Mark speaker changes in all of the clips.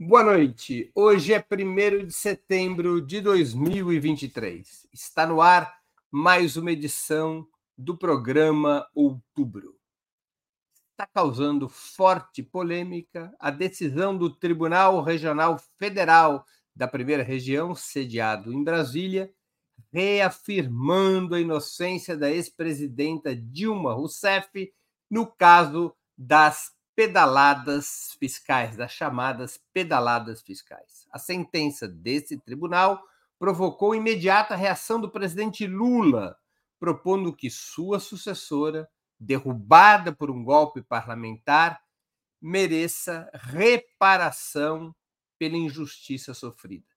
Speaker 1: Boa noite. Hoje é 1 de setembro de 2023. Está no ar mais uma edição do programa Outubro. Está causando forte polêmica a decisão do Tribunal Regional Federal da Primeira Região, sediado em Brasília, reafirmando a inocência da ex-presidenta Dilma Rousseff no caso das pedaladas fiscais, das chamadas pedaladas fiscais. A sentença desse tribunal provocou imediata reação do presidente Lula, propondo que sua sucessora, derrubada por um golpe parlamentar, mereça reparação pela injustiça sofrida.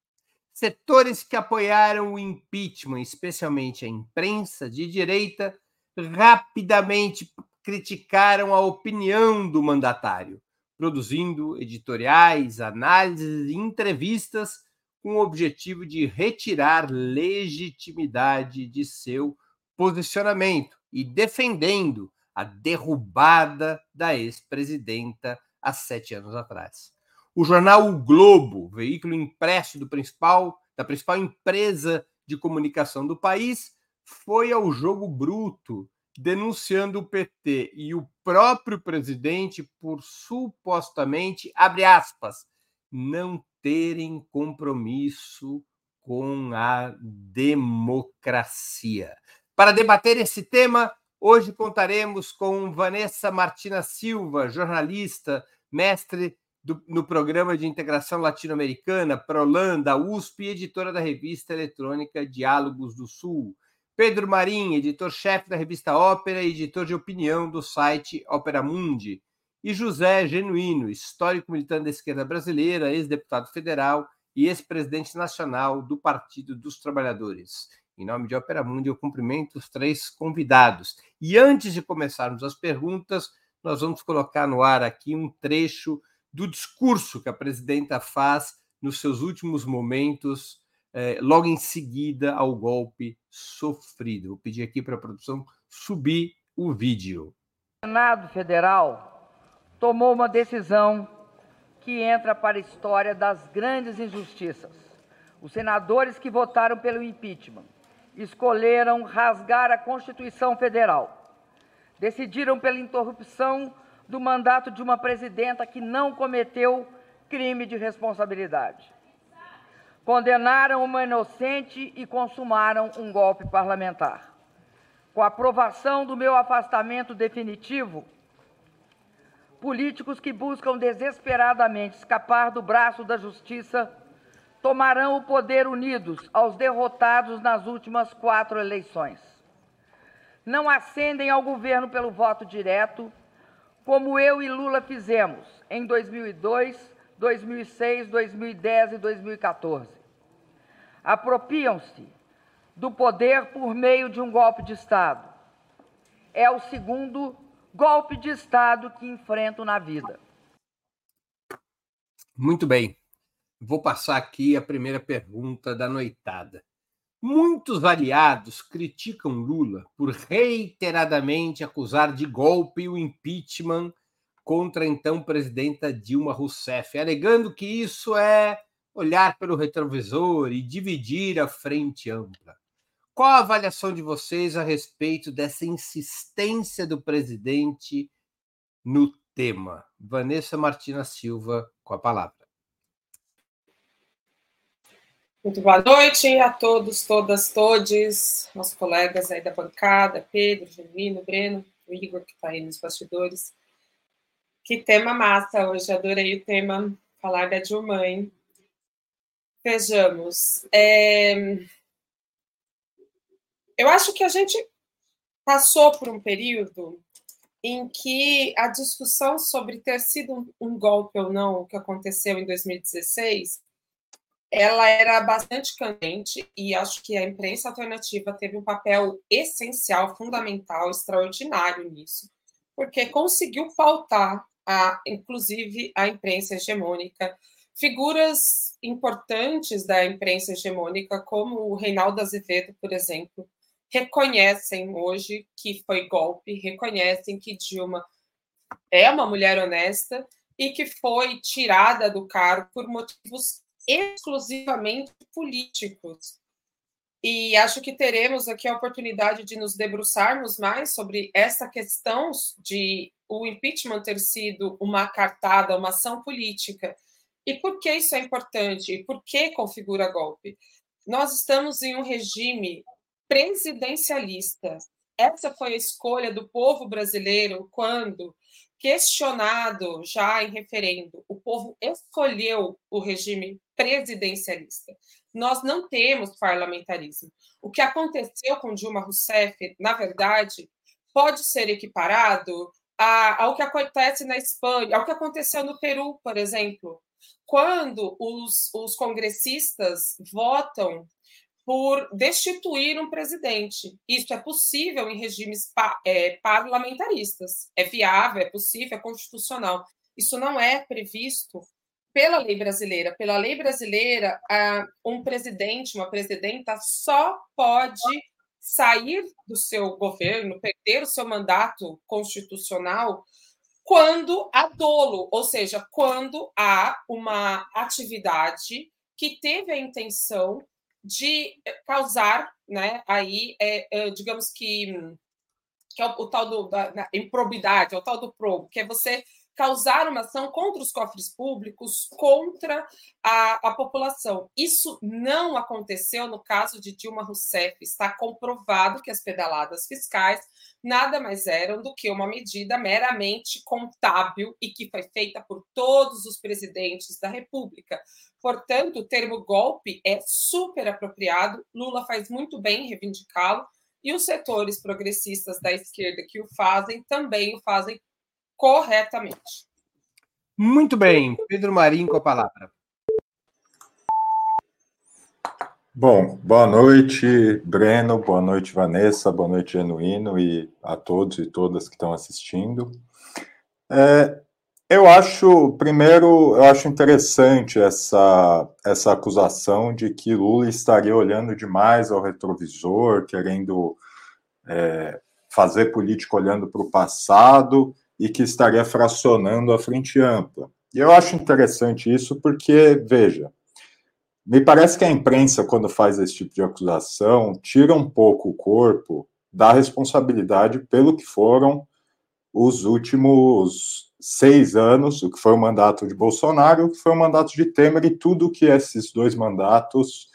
Speaker 1: Setores que apoiaram o impeachment, especialmente a imprensa de direita, rapidamente criticaram a opinião do mandatário, produzindo editoriais, análises e entrevistas com o objetivo de retirar legitimidade de seu posicionamento e defendendo a derrubada da ex-presidenta há sete anos atrás. O jornal O Globo, veículo impresso do principal, da principal empresa de comunicação do país, foi ao jogo bruto denunciando o PT e o próprio presidente por supostamente, abre aspas, não terem compromisso com a democracia. Para debater esse tema, hoje contaremos com Vanessa Martina Silva, jornalista, mestre do, no Programa de Integração Latino-Americana, Prolanda, USP e editora da revista eletrônica Diálogos do Sul. Pedro Marim, editor-chefe da revista Ópera e editor de opinião do site Ópera Mundi. E José Genuíno, histórico militante da esquerda brasileira, ex-deputado federal e ex-presidente nacional do Partido dos Trabalhadores. Em nome de Ópera Mundi, eu cumprimento os três convidados. E antes de começarmos as perguntas, nós vamos colocar no ar aqui um trecho do discurso que a presidenta faz nos seus últimos momentos é, logo em seguida ao golpe sofrido. Vou pedir aqui para a produção subir o vídeo.
Speaker 2: O Senado Federal tomou uma decisão que entra para a história das grandes injustiças. Os senadores que votaram pelo impeachment escolheram rasgar a Constituição Federal. Decidiram pela interrupção do mandato de uma presidenta que não cometeu crime de responsabilidade condenaram uma inocente e consumaram um golpe parlamentar. Com a aprovação do meu afastamento definitivo, políticos que buscam desesperadamente escapar do braço da justiça tomarão o poder unidos aos derrotados nas últimas quatro eleições. Não ascendem ao governo pelo voto direto, como eu e Lula fizemos em 2002, 2006, 2010 e 2014. Apropriam-se do poder por meio de um golpe de Estado. É o segundo golpe de Estado que enfrento na vida.
Speaker 1: Muito bem. Vou passar aqui a primeira pergunta da noitada. Muitos aliados criticam Lula por reiteradamente acusar de golpe o impeachment contra a então presidenta Dilma Rousseff, alegando que isso é olhar pelo retrovisor e dividir a frente ampla. Qual a avaliação de vocês a respeito dessa insistência do presidente no tema? Vanessa Martina Silva, com a palavra.
Speaker 3: Muito boa noite a todos, todas, todes, nossos colegas aí da bancada, Pedro, Genuíno, Breno, o Igor, que está aí nos bastidores. Que tema massa hoje, adorei o tema, falar da Dilma. Vejamos. É... Eu acho que a gente passou por um período em que a discussão sobre ter sido um golpe ou não, o que aconteceu em 2016, ela era bastante candente e acho que a imprensa alternativa teve um papel essencial, fundamental, extraordinário nisso, porque conseguiu pautar a, inclusive a imprensa hegemônica, figuras importantes da imprensa hegemônica, como o Reinaldo Azevedo, por exemplo, reconhecem hoje que foi golpe, reconhecem que Dilma é uma mulher honesta e que foi tirada do cargo por motivos exclusivamente políticos. E acho que teremos aqui a oportunidade de nos debruçarmos mais sobre essa questão de o impeachment ter sido uma cartada, uma ação política. E por que isso é importante? E por que configura golpe? Nós estamos em um regime presidencialista. Essa foi a escolha do povo brasileiro quando, questionado já em referendo, o povo escolheu o regime presidencialista. Nós não temos parlamentarismo. O que aconteceu com Dilma Rousseff, na verdade, pode ser equiparado ao que acontece na Espanha, ao que aconteceu no Peru, por exemplo, quando os, os congressistas votam por destituir um presidente. Isso é possível em regimes pa, é, parlamentaristas. É viável, é possível, é constitucional. Isso não é previsto pela lei brasileira. Pela lei brasileira, um presidente, uma presidenta só pode sair do seu governo, perder o seu mandato constitucional quando há dolo, ou seja, quando há uma atividade que teve a intenção de causar, né, aí, é, é, digamos que, que é o, o tal do, da, improbidade, é o tal do probo, que é você causar uma ação contra os cofres públicos, contra a, a população. Isso não aconteceu no caso de Dilma Rousseff. Está comprovado que as pedaladas fiscais nada mais eram do que uma medida meramente contábil e que foi feita por todos os presidentes da República. Portanto, o termo golpe é super apropriado. Lula faz muito bem reivindicá-lo e os setores progressistas da esquerda que o fazem também o fazem corretamente.
Speaker 1: Muito bem. Pedro Marinho com a palavra.
Speaker 4: Bom, boa noite, Breno, boa noite, Vanessa, boa noite, Genuíno, e a todos e todas que estão assistindo. É, eu acho, primeiro, eu acho interessante essa, essa acusação de que Lula estaria olhando demais ao retrovisor, querendo é, fazer política olhando para o passado, e que estaria fracionando a frente ampla. E eu acho interessante isso porque, veja, me parece que a imprensa, quando faz esse tipo de acusação, tira um pouco o corpo da responsabilidade pelo que foram os últimos seis anos, o que foi o mandato de Bolsonaro, o que foi o mandato de Temer e tudo que esses dois mandatos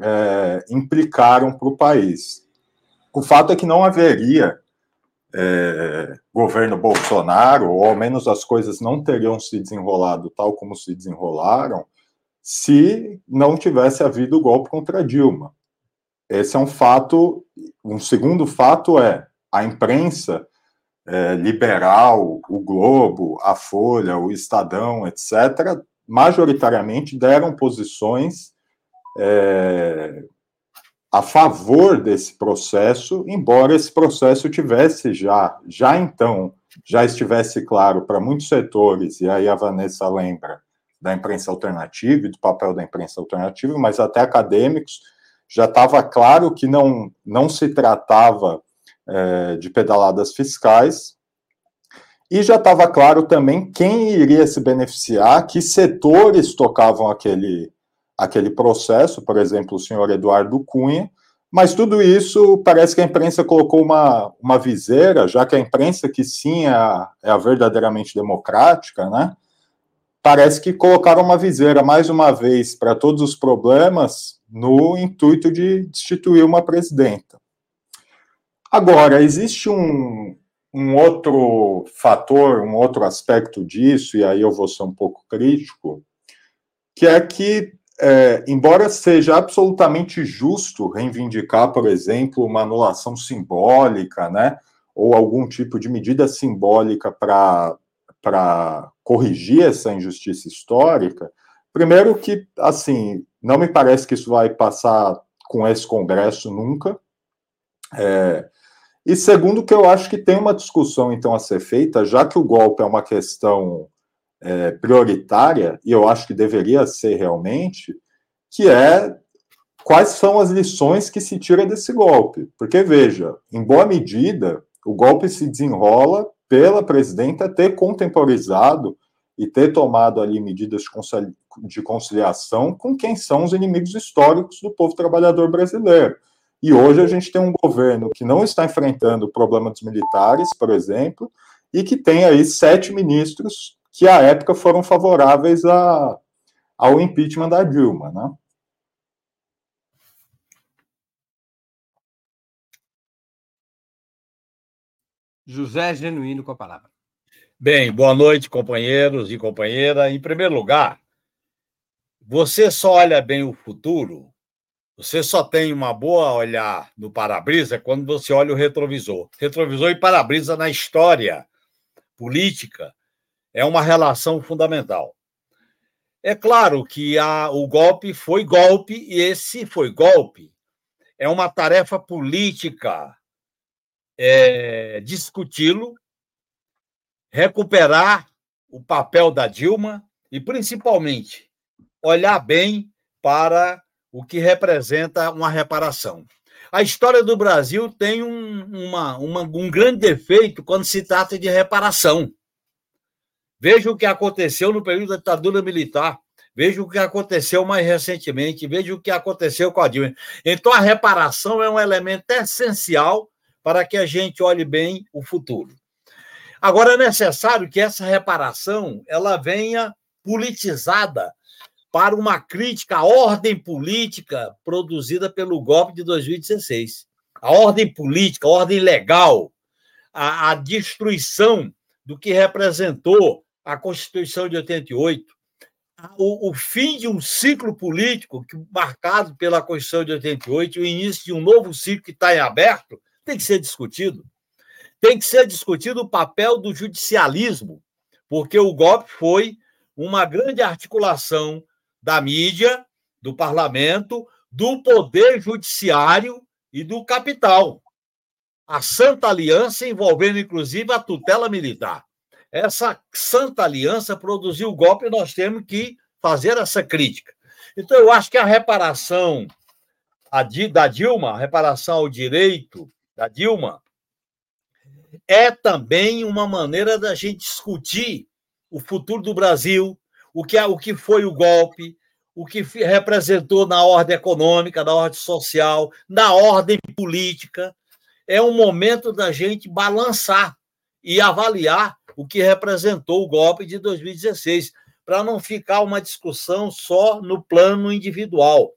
Speaker 4: é, implicaram para o país. O fato é que não haveria é, governo Bolsonaro, ou ao menos as coisas não teriam se desenrolado tal como se desenrolaram, se não tivesse havido o golpe contra Dilma. Esse é um fato. Um segundo fato é a imprensa é, liberal, o Globo, a Folha, o Estadão, etc., majoritariamente deram posições é, a favor desse processo, embora esse processo tivesse já, já então, já estivesse claro para muitos setores, e aí a Vanessa lembra da imprensa alternativa e do papel da imprensa alternativa, mas até acadêmicos, já estava claro que não, não se tratava é, de pedaladas fiscais, e já estava claro também quem iria se beneficiar, que setores tocavam aquele, aquele processo, por exemplo, o senhor Eduardo Cunha, mas tudo isso parece que a imprensa colocou uma, uma viseira, já que a imprensa, que sim é a, é a verdadeiramente democrática, né? Parece que colocaram uma viseira mais uma vez para todos os problemas no intuito de destituir uma presidenta. Agora, existe um, um outro fator, um outro aspecto disso, e aí eu vou ser um pouco crítico, que é que é, embora seja absolutamente justo reivindicar, por exemplo, uma anulação simbólica, né, ou algum tipo de medida simbólica para corrigir essa injustiça histórica, primeiro que, assim, não me parece que isso vai passar com esse Congresso nunca, é, e segundo que eu acho que tem uma discussão, então, a ser feita, já que o golpe é uma questão é, prioritária, e eu acho que deveria ser realmente, que é quais são as lições que se tira desse golpe. Porque, veja, em boa medida, o golpe se desenrola pela presidenta ter contemporizado e ter tomado ali medidas de conciliação com quem são os inimigos históricos do povo trabalhador brasileiro. E hoje a gente tem um governo que não está enfrentando o problema dos militares, por exemplo, e que tem aí sete ministros que à época foram favoráveis a, ao impeachment da Dilma, né?
Speaker 1: José Genuíno com a palavra.
Speaker 5: Bem, boa noite, companheiros e companheira. Em primeiro lugar, você só olha bem o futuro, você só tem uma boa olhar no para-brisa quando você olha o retrovisor. Retrovisor e para-brisa na história política é uma relação fundamental. É claro que a, o golpe foi golpe, e esse foi golpe. É uma tarefa política é, discuti-lo, recuperar o papel da Dilma e, principalmente, olhar bem para o que representa uma reparação. A história do Brasil tem um, uma, uma, um grande defeito quando se trata de reparação. Veja o que aconteceu no período da ditadura militar. Veja o que aconteceu mais recentemente. Veja o que aconteceu com a Dilma. Então, a reparação é um elemento essencial para que a gente olhe bem o futuro. Agora é necessário que essa reparação ela venha politizada para uma crítica à ordem política produzida pelo golpe de 2016. A ordem política, a ordem legal, a, a destruição do que representou a Constituição de 88, o, o, fim de um ciclo político que, marcado pela Constituição de 88 e o início de um novo ciclo que está em aberto, tem que ser discutido. Tem que ser discutido o papel do judicialismo, porque o golpe foi uma grande articulação da mídia, do parlamento, do poder judiciário e do capital. A Santa Aliança envolvendo, inclusive, a tutela militar. Essa Santa Aliança produziu o golpe e nós temos que fazer essa crítica. Então, eu acho que a reparação da Dilma, a reparação ao direito da Dilma, é também uma maneira da gente discutir o futuro do Brasil, o que, é, o que foi o golpe, o que representou na ordem econômica, na ordem social, na ordem política. É um momento da gente balançar e avaliar o que representou o golpe de 2016, para não ficar uma discussão só no plano individual.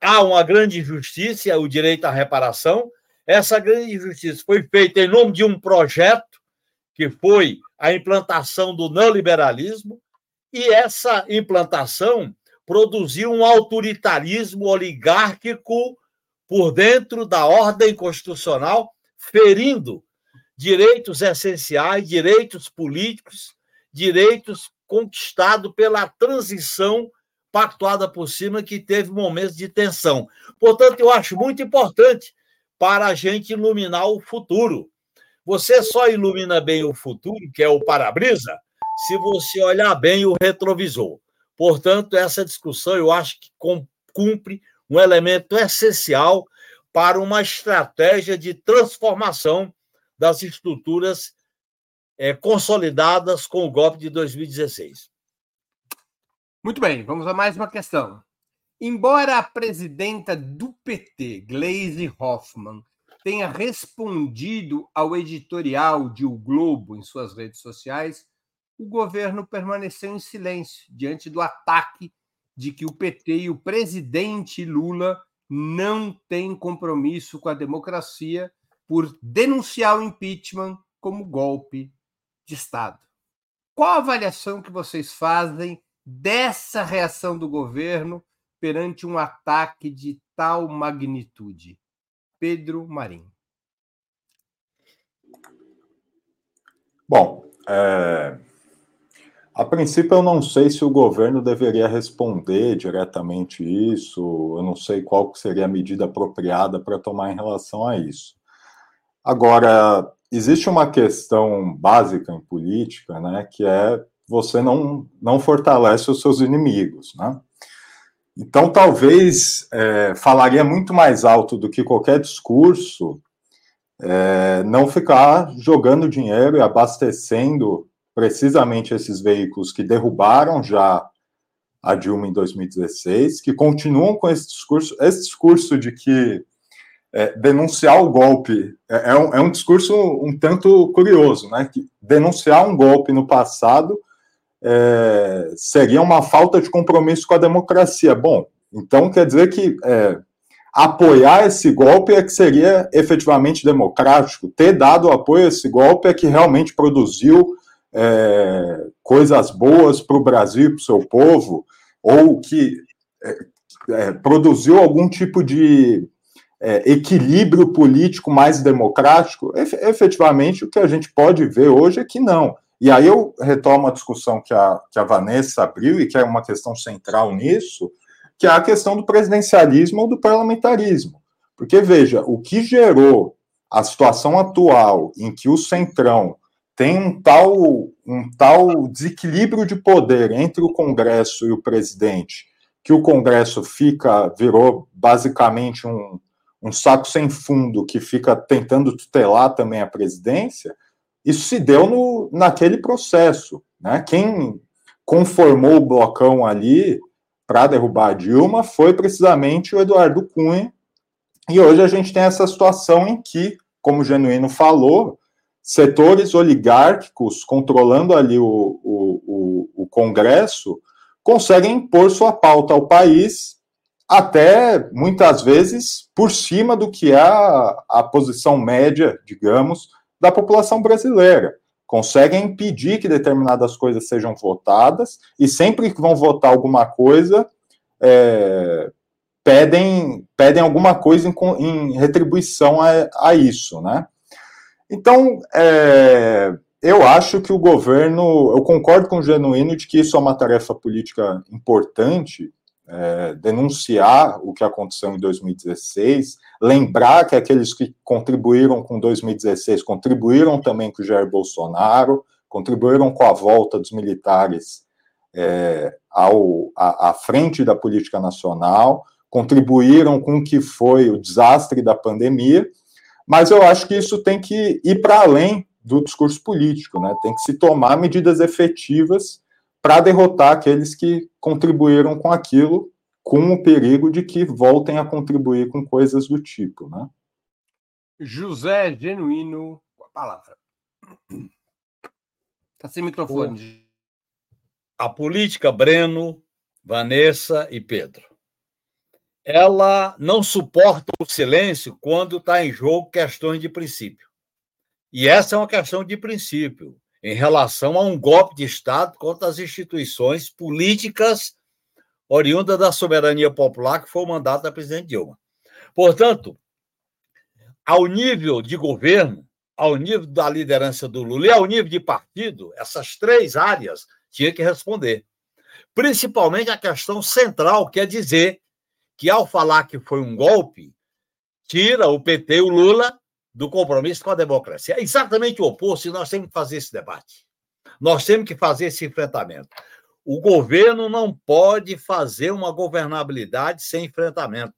Speaker 5: Há uma grande injustiça, o direito à reparação, essa grande injustiça foi feita em nome de um projeto, que foi a implantação do neoliberalismo, e essa implantação produziu um autoritarismo oligárquico por dentro da ordem constitucional, ferindo direitos essenciais, direitos políticos, direitos conquistados pela transição pactuada por cima, que teve momentos de tensão. Portanto, eu acho muito importante para a gente iluminar o futuro. Você só ilumina bem o futuro, que é o para-brisa, se você olhar bem o retrovisor. Portanto, essa discussão eu acho que cumpre um elemento essencial para uma estratégia de transformação das estruturas é, consolidadas com o golpe de 2016.
Speaker 1: Muito bem, vamos a mais uma questão. Embora a presidenta do PT, Gleisi Hoffmann, tenha respondido ao editorial de O Globo em suas redes sociais, o governo permaneceu em silêncio diante do ataque de que o PT e o presidente Lula não têm compromisso com a democracia por denunciar o impeachment como golpe de Estado. Qual a avaliação que vocês fazem dessa reação do governo perante um ataque de tal magnitude? Pedro Marim.
Speaker 4: Bom, é... a princípio eu não sei se o governo deveria responder diretamente isso, eu não sei qual seria a medida apropriada para tomar em relação a isso. Agora, existe uma questão básica em política, né, que é você não, não fortalece os seus inimigos, né? Então, talvez é, falaria muito mais alto do que qualquer discurso é, não ficar jogando dinheiro e abastecendo precisamente esses veículos que derrubaram já a Dilma em 2016, que continuam com esse discurso, esse discurso de que é, denunciar o golpe é, é, um, é, um, discurso um tanto curioso, né? Que denunciar um golpe no passado é, seria uma falta de compromisso com a democracia. Bom, então quer dizer que é, apoiar esse golpe é que seria efetivamente democrático, ter dado apoio a esse golpe é que realmente produziu é, coisas boas para o Brasil e para o seu povo, ou que produziu algum tipo de é, equilíbrio político mais democrático, efetivamente o que a gente pode ver hoje é que não. E aí eu retomo a discussão que a, que a Vanessa abriu, e que é uma questão central nisso, que é a questão do presidencialismo ou do parlamentarismo. Porque, veja, o que gerou a situação atual em que o Centrão tem um tal, um tal desequilíbrio de poder entre o Congresso e o presidente, que o Congresso fica, virou basicamente um, um saco sem fundo que fica tentando tutelar também a presidência, isso se deu no, naquele processo. Né? Quem conformou o blocão ali para derrubar a Dilma foi precisamente o Eduardo Cunha. E hoje a gente tem essa situação em que, como o Genuíno falou, setores oligárquicos controlando ali o, o, o, o Congresso conseguem impor sua pauta ao país, até muitas vezes por cima do que é a, a posição média, digamos, da população brasileira. Conseguem impedir que determinadas coisas sejam votadas, e sempre que vão votar alguma coisa, é, pedem, pedem alguma coisa em, em retribuição a, a isso, né? Então, é, eu acho que o governo, eu concordo com o Genuíno de que isso é uma tarefa política importante, é, denunciar o que aconteceu em 2016, lembrar que aqueles que contribuíram com 2016 contribuíram também com o Jair Bolsonaro, contribuíram com a volta dos militares é, ao, à, à frente da política nacional, contribuíram com o que foi o desastre da pandemia, mas eu acho que isso tem que ir para além do discurso político, né? Tem que se tomar medidas efetivas para derrotar aqueles que contribuíram com aquilo, com o perigo de que voltem a contribuir com coisas do tipo, né?
Speaker 1: José Genuíno, com a palavra. Está sem microfone.
Speaker 5: A política, Breno, Vanessa e Pedro ela não suporta o silêncio quando está em jogo questões de princípio. E essa é uma questão de princípio em relação a um golpe de Estado contra as instituições políticas oriundas da soberania popular, que foi o mandato da presidente Dilma. Portanto, ao nível de governo, ao nível da liderança do Lula e ao nível de partido, essas três áreas tinha que responder. Principalmente a questão central, que é dizer que, ao falar que foi um golpe, tira o PT e o Lula do compromisso com a democracia. É exatamente o oposto e nós temos que fazer esse debate. Nós temos que fazer esse enfrentamento. O governo não pode fazer uma governabilidade sem enfrentamento.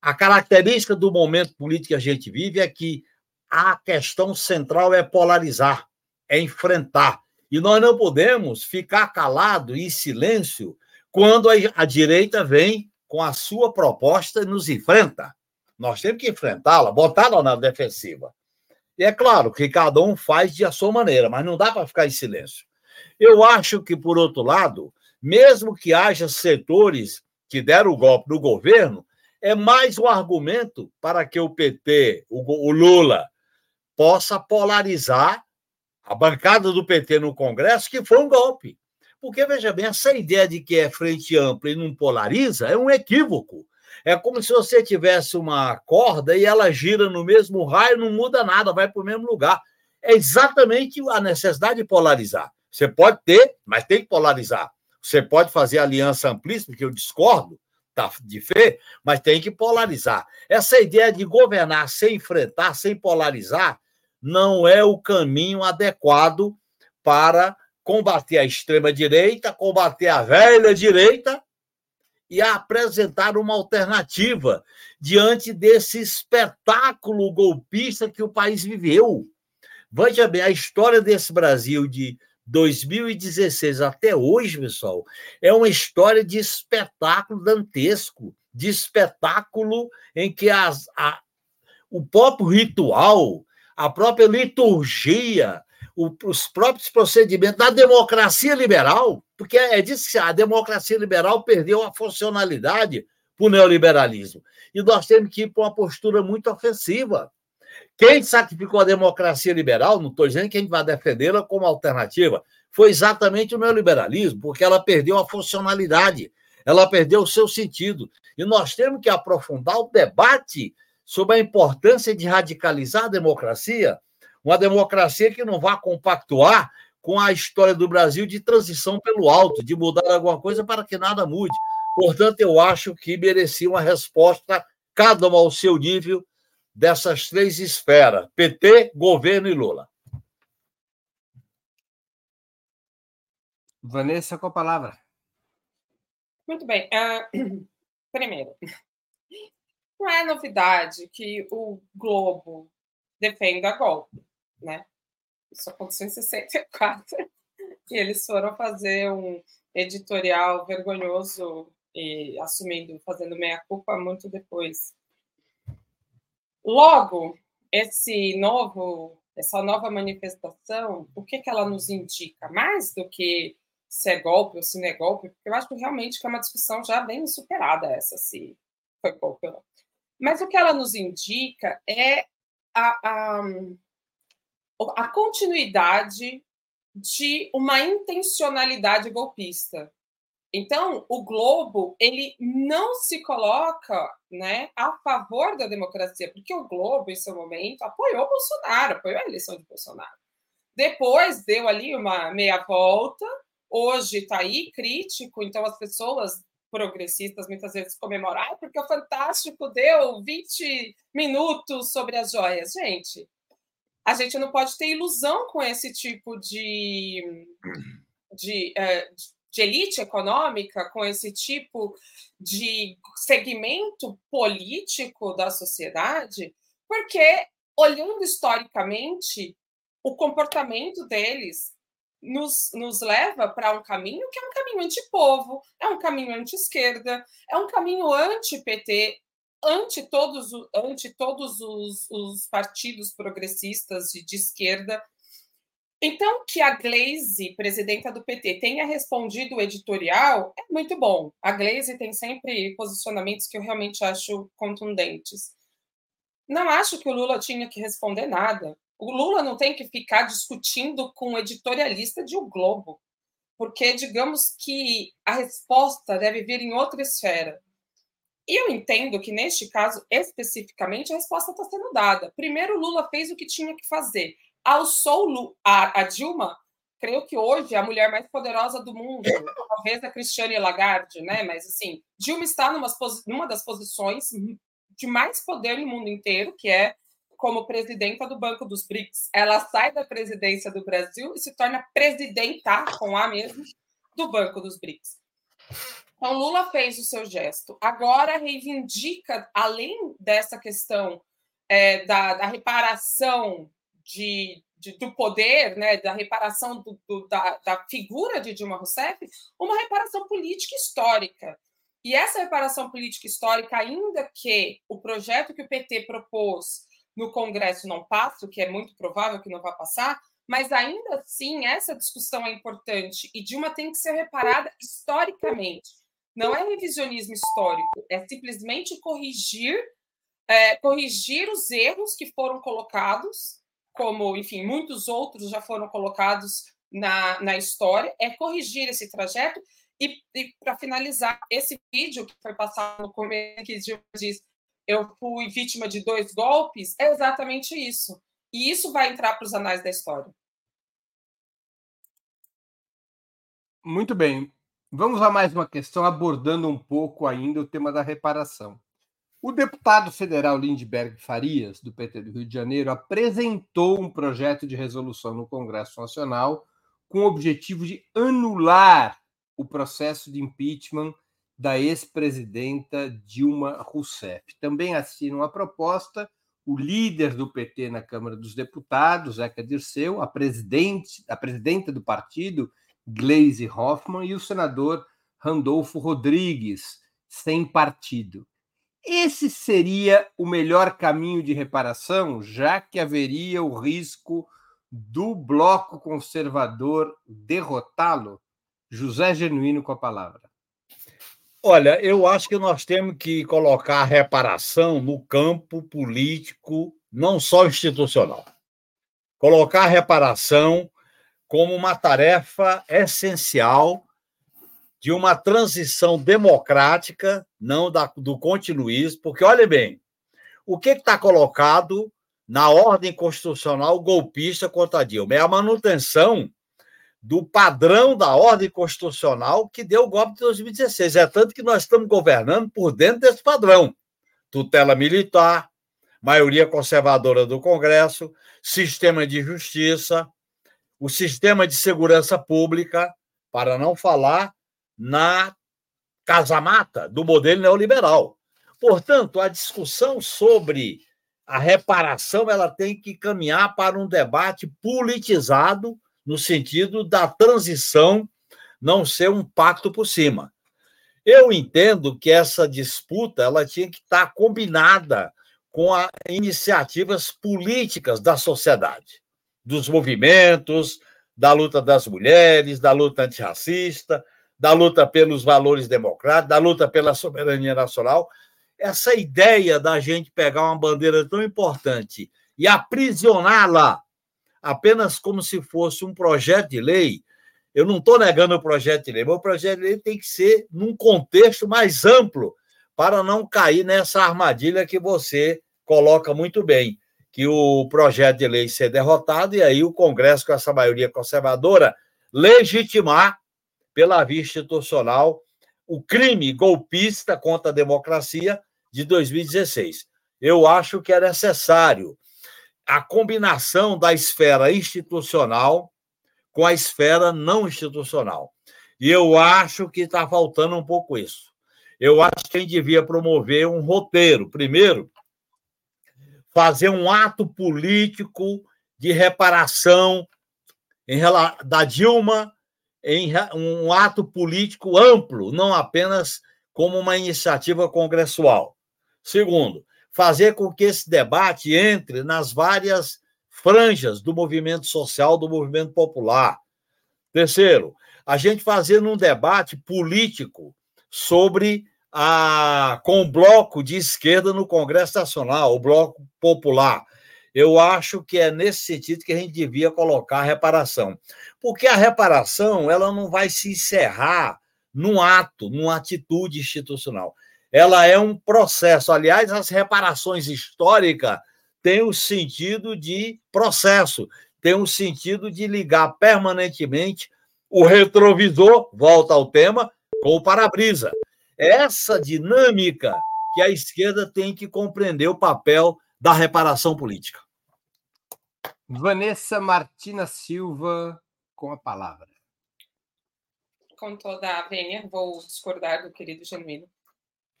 Speaker 5: A característica do momento político que a gente vive é que a questão central é polarizar, é enfrentar. E nós não podemos ficar calado em silêncio quando a, direita vem com a sua proposta, nos enfrenta. Nós temos que enfrentá-la, botá-la na defensiva. E é claro que cada um faz de a sua maneira, mas não dá para ficar em silêncio. Eu acho que, por outro lado, mesmo que haja setores que deram o golpe no governo, é mais um argumento para que o PT, o Lula, possa polarizar a bancada do PT no Congresso, que foi um golpe. Porque, veja bem, essa ideia de que é frente ampla e não polariza é um equívoco. É como se você tivesse uma corda e ela gira no mesmo raio, não muda nada, vai para o mesmo lugar. É exatamente a necessidade de polarizar. Você pode ter, mas tem que polarizar. Você pode fazer aliança amplíssima, que eu discordo, tá de fé, mas tem que polarizar. Essa ideia de governar sem enfrentar, sem polarizar, não é o caminho adequado para combater a extrema-direita, combater a velha direita e apresentar uma alternativa diante desse espetáculo golpista que o país viveu. Veja bem, a história desse Brasil de 2016 até hoje, pessoal, é uma história de espetáculo dantesco, de espetáculo em que as, a, o próprio ritual, a própria liturgia, o, os próprios procedimentos da democracia liberal, porque é disso que a democracia liberal perdeu a funcionalidade para o neoliberalismo. E nós temos que ir para uma postura muito ofensiva. Quem sacrificou a democracia liberal, não estou dizendo que a gente vai defendê-la como alternativa, foi exatamente o neoliberalismo, porque ela perdeu a funcionalidade, ela perdeu o seu sentido. E nós temos que aprofundar o debate sobre a importância de radicalizar a democracia, uma democracia que não vá compactuar com a história do Brasil de transição pelo alto, de mudar alguma coisa para que nada mude. Portanto, eu acho que merecia uma resposta, cada uma ao seu nível, dessas três esferas: PT, governo e Lula.
Speaker 1: Vanessa, com a palavra.
Speaker 3: Muito bem. Uh, primeiro, não é novidade que o Globo defenda golpe, né? Isso aconteceu em 64 e eles foram fazer um editorial vergonhoso e assumindo, fazendo meia culpa muito depois. Logo, esse novo, essa nova manifestação, o que, que ela nos indica? Mais do que se é golpe ou se não é golpe, porque eu acho que realmente que é uma discussão já bem superada essa, se foi golpe ou não. Mas o que ela nos indica é a, a, a continuidade de uma intencionalidade golpista. Então, o Globo ele não se coloca né, a favor da democracia, porque o Globo, em seu momento, apoiou Bolsonaro, apoiou a eleição de Bolsonaro. Depois deu ali uma meia volta, hoje está aí crítico, então as pessoas progressistas muitas vezes comemorar, porque o Fantástico deu 20 minutos sobre as joias. Gente, a gente não pode ter ilusão com esse tipo de, de, é, de elite econômica, com esse tipo de segmento político da sociedade, porque, olhando historicamente, o comportamento deles nos, nos leva para um caminho que é um caminho anti-povo, é um caminho anti-esquerda, é um caminho anti-PT, ante todos, ante todos os, os partidos progressistas de, de esquerda. Então, que a Glaze, presidenta do PT, tenha respondido o editorial é muito bom. A Glaze tem sempre posicionamentos que eu realmente acho contundentes. Não acho que o Lula tinha que responder nada. O Lula não tem que ficar discutindo com o editorialista de O Globo, porque digamos que a resposta deve vir em outra esfera. E eu entendo que, neste caso, especificamente, a resposta está sendo dada. Primeiro, Lula fez o que tinha que fazer. Alçou a, a Dilma, creio que hoje é a mulher mais poderosa do mundo, talvez a Cristiane Lagarde, né? Mas, assim, Dilma está numa, numa das posições de mais poder no mundo inteiro, que é como presidenta do Banco dos BRICS. Ela sai da presidência do Brasil e se torna presidenta, com A mesmo, do Banco dos BRICS. Então, Lula fez o seu gesto. Agora reivindica, além dessa questão é, da, da, reparação de, de, do poder, né, da reparação do, do, da, da figura de Dilma Rousseff, uma reparação política histórica. E essa reparação política histórica, ainda que o projeto que o PT propôs no Congresso não passa, o que é muito provável que não vá passar, mas ainda assim essa discussão é importante e Dilma tem que ser reparada historicamente. Não é revisionismo histórico, é simplesmente corrigir é, corrigir os erros que foram colocados, como, enfim, muitos outros já foram colocados na, na história, é corrigir esse trajeto. E, e para finalizar, esse vídeo que foi passado no começo, que diz eu fui vítima de dois golpes, é exatamente isso. E isso vai entrar para os anais da história.
Speaker 1: Muito bem. Vamos a mais uma questão, abordando um pouco ainda o tema da reparação. O deputado federal Lindbergh Farias, do PT do Rio de Janeiro, apresentou um projeto de resolução no Congresso Nacional com o objetivo de anular o processo de impeachment da ex-presidenta Dilma Rousseff. Também assinam a proposta o líder do PT na Câmara dos Deputados, Zeca Dirceu, a, presidente, a presidenta do partido, Gleisi Hoffmann, e o senador Randolfo Rodrigues, sem partido. Esse seria o melhor caminho de reparação, já que haveria o risco do bloco conservador derrotá-lo? José Genuíno com a palavra.
Speaker 5: Olha, eu acho que nós temos que colocar a reparação no campo político, não só institucional. Colocar a reparação como uma tarefa essencial de uma transição democrática, não da, do continuismo, porque, olha bem, o que está colocado na ordem constitucional golpista contra Dilma? É a manutenção do padrão da ordem constitucional que deu o golpe de 2016. É tanto que nós estamos governando por dentro desse padrão. Tutela militar, maioria conservadora do Congresso, sistema de justiça, o sistema de segurança pública, para não falar na casamata do modelo neoliberal. Portanto, a discussão sobre a reparação ela tem que caminhar para um debate politizado no sentido da transição não ser um pacto por cima. Eu entendo que essa disputa ela tinha que estar combinada com as iniciativas políticas da sociedade, dos movimentos, da luta das mulheres, da luta antirracista, da luta pelos valores democráticos, da luta pela soberania nacional. Essa ideia da gente pegar uma bandeira tão importante e aprisioná-la apenas como se fosse um projeto de lei, eu não estou negando o projeto de lei, mas o projeto de lei tem que ser num contexto mais amplo para não cair nessa armadilha que você coloca muito bem, que o projeto de lei ser derrotado e aí o Congresso, com essa maioria conservadora, legitimar pela via institucional o crime golpista contra a democracia de 2016. Eu acho que é necessário a combinação da esfera institucional com a esfera não institucional. E eu acho que está faltando um pouco isso. Eu acho que a gente devia promover um roteiro. Primeiro, fazer um ato político de reparação em, da Dilma em um ato político amplo, não apenas como uma iniciativa congressual. Segundo, fazer com que esse debate entre nas várias franjas do movimento social, do movimento popular. Terceiro, a gente fazer um debate político sobre a com o bloco de esquerda no Congresso Nacional, o bloco popular. Eu acho que é nesse sentido que a gente devia colocar a reparação. Porque a reparação ela não vai se encerrar num ato, numa atitude institucional. Ela é um processo. Aliás, as reparações históricas têm o sentido de processo, têm o sentido de ligar permanentemente o retrovisor, volta ao tema, com o para-brisa. Essa dinâmica que a esquerda tem que compreender o papel da reparação política.
Speaker 1: Vanessa Martina Silva, com a palavra.
Speaker 3: Com toda a vênia, vou discordar do querido Genuíno.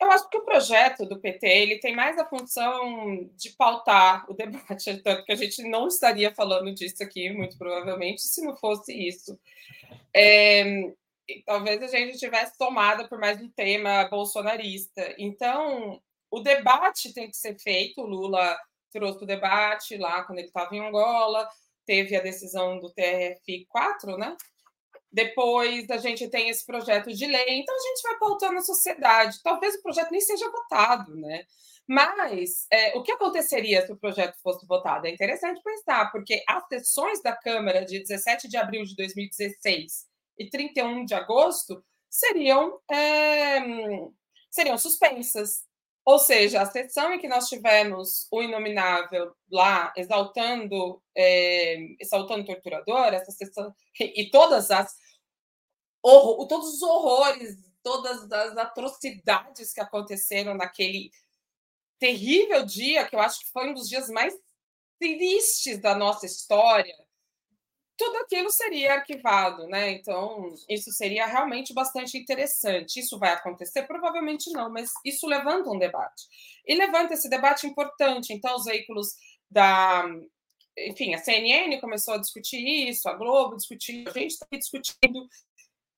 Speaker 3: Eu acho que o projeto do PT ele tem mais a função de pautar o debate, tanto que a gente não estaria falando disso aqui, muito provavelmente, se não fosse isso. É, talvez a gente tivesse tomado por mais um tema bolsonarista. Então, o debate tem que ser feito. O Lula trouxe o debate lá quando ele estava em Angola, teve a decisão do TRF4, né? Depois a gente tem esse projeto de lei, então a gente vai pautando a sociedade. Talvez o projeto nem seja votado, né? Mas é, o que aconteceria se o projeto fosse votado? É interessante pensar, porque as sessões da Câmara de 17 de abril de 2016 e 31 de agosto seriam, é, seriam suspensas. Ou seja, a sessão em que nós tivemos o inominável lá exaltando, é, exaltando o torturador, essa sessão, e todas as horror, todos os horrores, todas as atrocidades que aconteceram naquele terrível dia, que eu acho que foi um dos dias mais tristes da nossa história, tudo aquilo seria arquivado, né? Então, isso seria realmente bastante interessante. Isso vai acontecer? Provavelmente não, mas isso levanta um debate. E levanta esse debate importante. Então, os veículos da. Enfim, a CNN começou a discutir isso, a Globo discutiu, a gente está discutindo.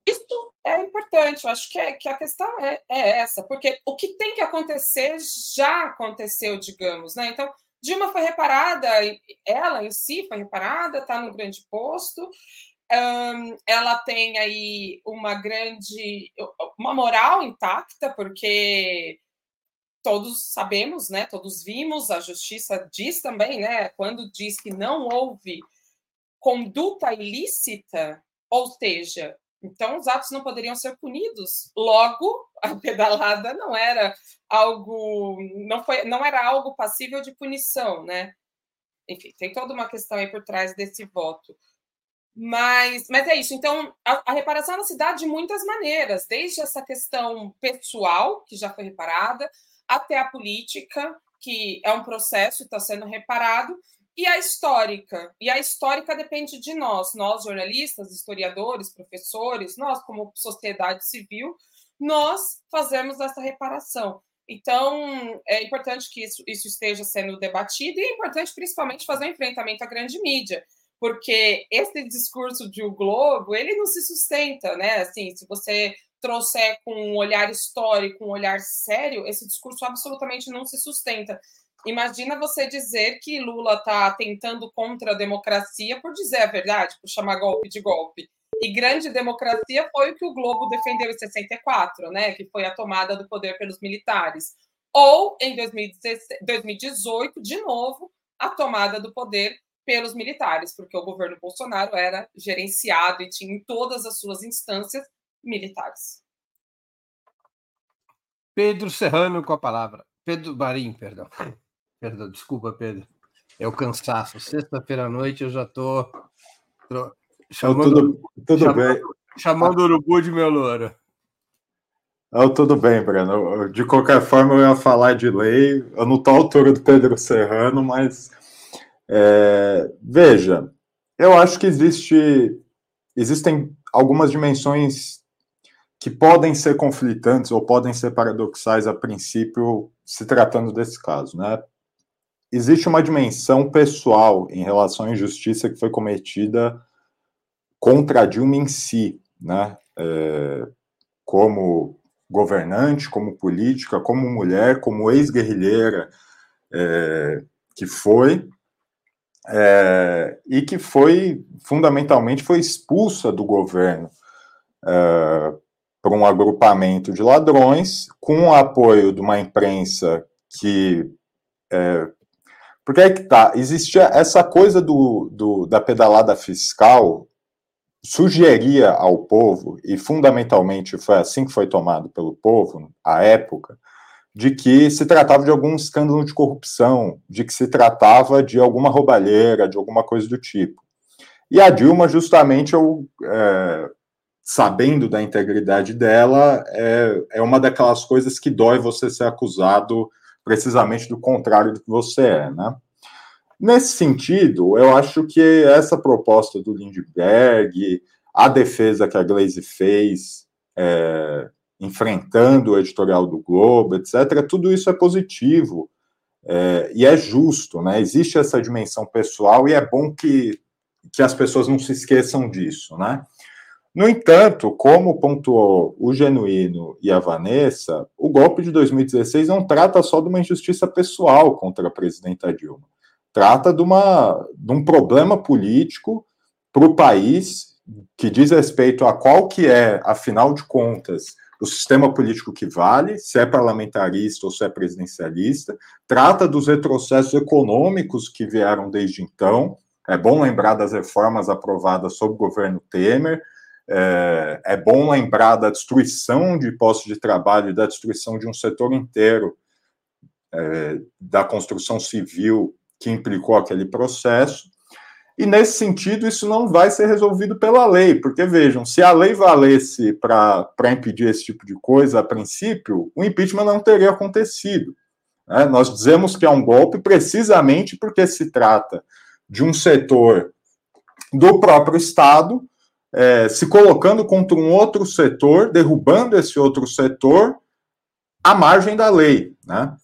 Speaker 3: Isso é importante, eu acho que, é, que a questão é, é essa, porque o que tem que acontecer já aconteceu, digamos, né? Então, Dilma foi reparada, ela em si foi reparada, está no grande posto. Um, ela tem aí uma grande, uma moral intacta, porque todos sabemos, né? Todos vimos, a justiça diz também, né? Quando diz que não houve conduta ilícita, ou seja, então os atos não poderiam ser punidos. Logo, a pedalada não era algo, não foi, não era algo passível de punição, né? Enfim, tem toda uma questão aí por trás desse voto. Mas, mas é isso. Então, a, a reparação se dá de muitas maneiras, desde essa questão pessoal, que já foi reparada, até a política, que é um processo está sendo reparado, e a histórica. E a histórica depende de nós, nós jornalistas, historiadores, professores, nós como sociedade civil, nós fazemos essa reparação. Então, é importante que isso, isso esteja sendo debatido e é importante, principalmente, fazer um enfrentamento à grande mídia, porque esse discurso de o Globo, ele não se sustenta, né? Assim, se você trouxer com um olhar histórico, um olhar sério, esse discurso absolutamente não se sustenta. Imagina você dizer que Lula está tentando contra a democracia por dizer a verdade, por chamar golpe de golpe. E grande democracia foi o que o Globo defendeu em 64, né? Que foi a tomada do poder pelos militares. Ou em 2018, de novo, a tomada do poder pelos militares, porque o governo Bolsonaro era gerenciado e tinha em todas as suas instâncias militares.
Speaker 1: Pedro Serrano com a palavra. Pedro Marim, perdão. Perdão, desculpa, Pedro. É o cansaço. Sexta-feira à noite eu já estou chamando,
Speaker 4: tudo, tudo
Speaker 1: chamando,
Speaker 4: bem.
Speaker 1: chamando o urubu de meu louro.
Speaker 4: Não, tudo bem, Breno. De qualquer forma, eu ia falar de lei. Eu não estou à altura do Pedro Serrano, mas é, veja, eu acho que existe, existem algumas dimensões que podem ser conflitantes ou podem ser paradoxais a princípio, se tratando desse caso, né? Existe uma dimensão pessoal em relação à injustiça que foi cometida contra a Dilma em si, né? É, como governante, como política, como mulher, como ex-guerrilheira é, que foi, é, e que foi, fundamentalmente, foi expulsa do governo é, por um agrupamento de ladrões, com o apoio de uma imprensa que é, porque é que tá, existia essa coisa do, do, da pedalada fiscal, sugeria ao povo, e fundamentalmente foi assim que foi tomado pelo povo, à época, de que se tratava de algum escândalo de corrupção, de que se tratava de alguma roubalheira, de alguma coisa do tipo. E a Dilma, justamente, eu, é, sabendo da integridade dela, é, é uma daquelas coisas que dói você ser acusado precisamente do contrário do que você é, né? Nesse sentido, eu acho que essa proposta do Lindbergh, a defesa que a Glaze fez, é, enfrentando o editorial do Globo, etc., tudo isso é positivo é, e é justo, né? Existe essa dimensão pessoal e é bom que, que as pessoas não se esqueçam disso, né? No entanto, como pontuou o Genuíno e a Vanessa, o golpe de 2016 não trata só de uma injustiça pessoal contra a presidenta Dilma. Trata de, uma, de um problema político para o país que diz respeito a qual que é, afinal de contas, o sistema político que vale, se é parlamentarista ou se é presidencialista, trata dos retrocessos econômicos que vieram desde então. É bom lembrar das reformas aprovadas sob o governo Temer, é, é bom lembrar da destruição de postos de trabalho da destruição de um setor inteiro é, da construção civil que implicou aquele processo. E nesse sentido, isso não vai ser resolvido pela lei, porque vejam, se a lei valesse para impedir esse tipo de coisa, a princípio, o impeachment não teria acontecido. Né? Nós dizemos que é um golpe precisamente porque se trata de um setor do próprio Estado, é, se colocando contra um outro setor, derrubando esse outro setor à margem da lei, né?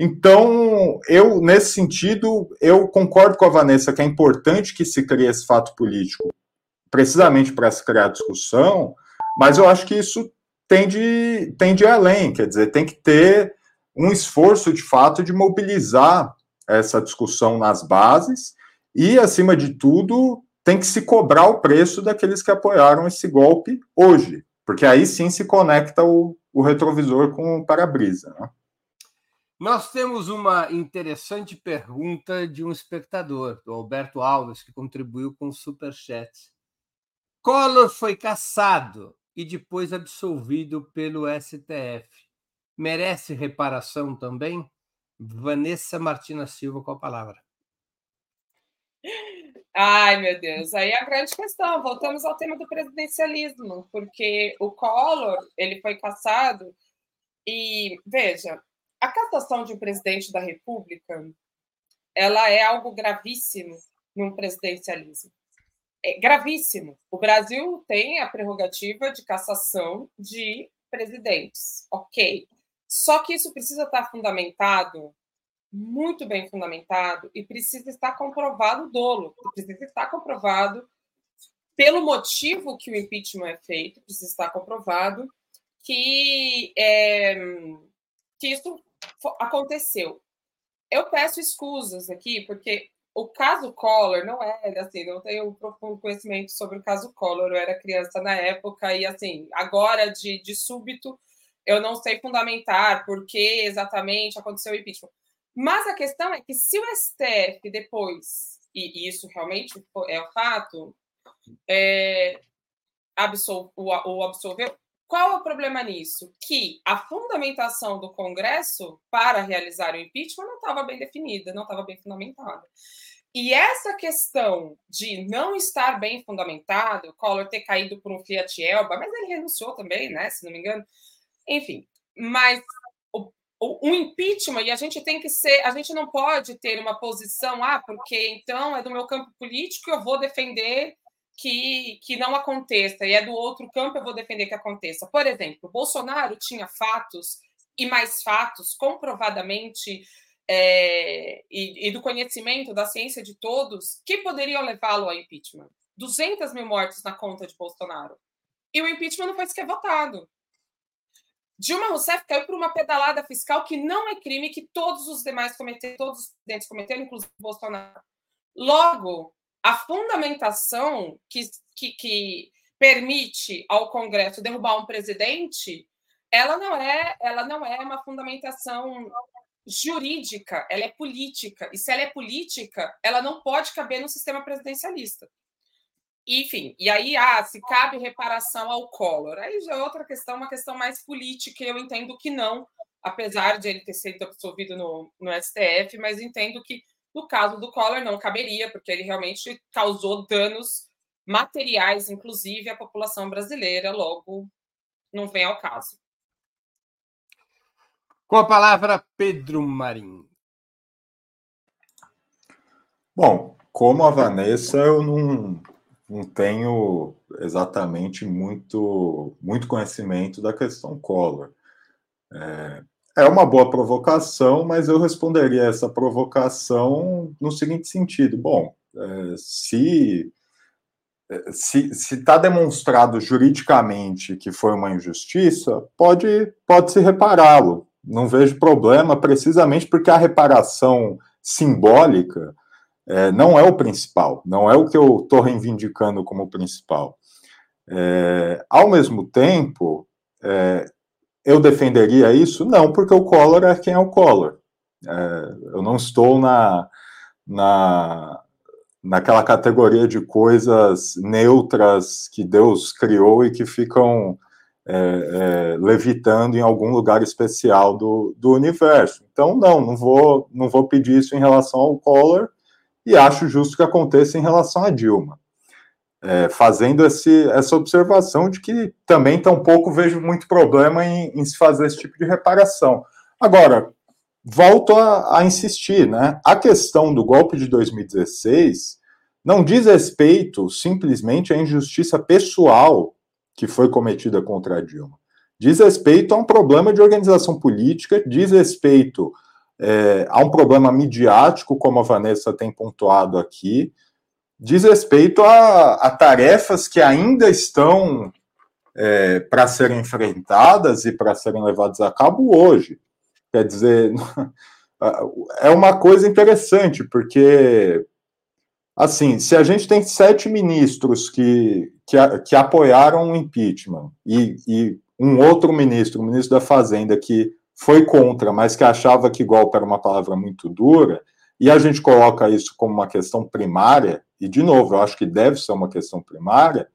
Speaker 4: Então, eu, nesse sentido, eu concordo com a Vanessa que é importante que se crie esse fato político, precisamente para se criar discussão, mas eu acho que isso tem de, tem de ir além, quer dizer, tem que ter um esforço, de fato, de mobilizar essa discussão nas bases e, acima de tudo, tem que se cobrar o preço daqueles que apoiaram esse golpe hoje, porque aí sim se conecta o, o retrovisor com o para-brisa. Né?
Speaker 1: Nós temos uma interessante pergunta de um espectador, do Alberto Alves, que contribuiu com o Superchat. Collor foi caçado e depois absolvido pelo STF. Merece reparação também? Vanessa Martina Silva com a palavra.
Speaker 3: Ai, meu Deus, aí é a grande questão. Voltamos ao tema do presidencialismo, porque o Collor ele foi caçado e veja, a cassação de um presidente da República ela é algo gravíssimo num presidencialismo. É gravíssimo. O Brasil tem a prerrogativa de cassação de presidentes, ok. Só que isso precisa estar fundamentado, muito bem fundamentado, e precisa estar comprovado o dolo, precisa estar comprovado pelo motivo que o impeachment é feito, precisa estar comprovado que, é, que isso aconteceu. Eu peço escusas aqui, porque o caso Collor não é assim, não tenho profundo conhecimento sobre o caso Collor, eu era criança na época e assim, agora de, de súbito eu não sei fundamentar por que exatamente aconteceu o impeachment. Mas a questão é que se o STF depois, e isso realmente é o fato, é, o, o absolveu, qual é o problema nisso? Que a fundamentação do Congresso para realizar o impeachment não estava bem definida, não estava bem fundamentada. E essa questão de não estar bem fundamentado, Collor ter caído por um Fiat Elba, mas ele renunciou também, né? Se não me engano. Enfim, mas o, o, impeachment, e a gente tem que ser, a gente não pode ter uma posição, ah, porque então é do meu campo político, eu vou defender que, que não aconteça, e é do outro campo eu vou defender que aconteça. Por exemplo, Bolsonaro tinha fatos e mais fatos comprovadamente é, e, e, do conhecimento da ciência de todos que poderiam levá-lo ao impeachment. 200 mil mortes na conta de Bolsonaro. E o impeachment não foi sequer votado. Dilma Rousseff caiu por uma pedalada fiscal que não é crime que todos os demais cometeram, todos os presidentes cometeram, inclusive Bolsonaro. Logo, a fundamentação que, que, que permite ao Congresso derrubar um presidente, ela não é, ela não é uma fundamentação jurídica, ela é política. E se ela é política, ela não pode caber no sistema presidencialista. Enfim, e aí, ah, se cabe reparação ao Collor. Aí já é outra questão, uma questão mais política, eu entendo que não, apesar de ele ter sido absolvido no, no STF, mas entendo que no caso do Collor, não caberia, porque ele realmente causou danos materiais, inclusive, à população brasileira, logo não vem ao caso.
Speaker 1: Com a palavra, Pedro Marim.
Speaker 4: Bom, como a Vanessa, eu não, não tenho exatamente muito, muito conhecimento da questão Collor. É, é uma boa provocação, mas eu responderia essa provocação no seguinte sentido: bom, é, se se está demonstrado juridicamente que foi uma injustiça, pode, pode se repará-lo. Não vejo problema, precisamente porque a reparação simbólica é, não é o principal, não é o que eu estou reivindicando como principal. É, ao mesmo tempo, é, eu defenderia isso? Não, porque o Collor é quem é o Collor. É, eu não estou na, na, naquela categoria de coisas neutras que Deus criou e que ficam é, é, levitando em algum lugar especial do, do universo. Então, não, não vou, não vou pedir isso em relação ao Collor e acho justo que aconteça em relação a Dilma é, fazendo esse, essa observação de que também tampouco vejo muito problema em, em se fazer esse tipo de reparação. Agora, volto a, a, insistir, né? A questão do golpe de 2016 não diz respeito simplesmente à injustiça pessoal que foi cometida contra a Dilma. Diz respeito a um problema de organização política, diz respeito é, a um problema midiático, como a Vanessa tem pontuado aqui, diz respeito a, a tarefas que ainda estão é, para serem enfrentadas e para serem levadas a cabo hoje. Quer dizer, é uma coisa interessante, porque Assim, se a gente tem sete ministros que, que, que apoiaram o impeachment e, e um outro ministro, o ministro da Fazenda, que foi contra, mas que achava que golpe era uma palavra muito dura, e a gente coloca isso como uma questão primária, e de novo, eu acho que deve ser uma questão primária,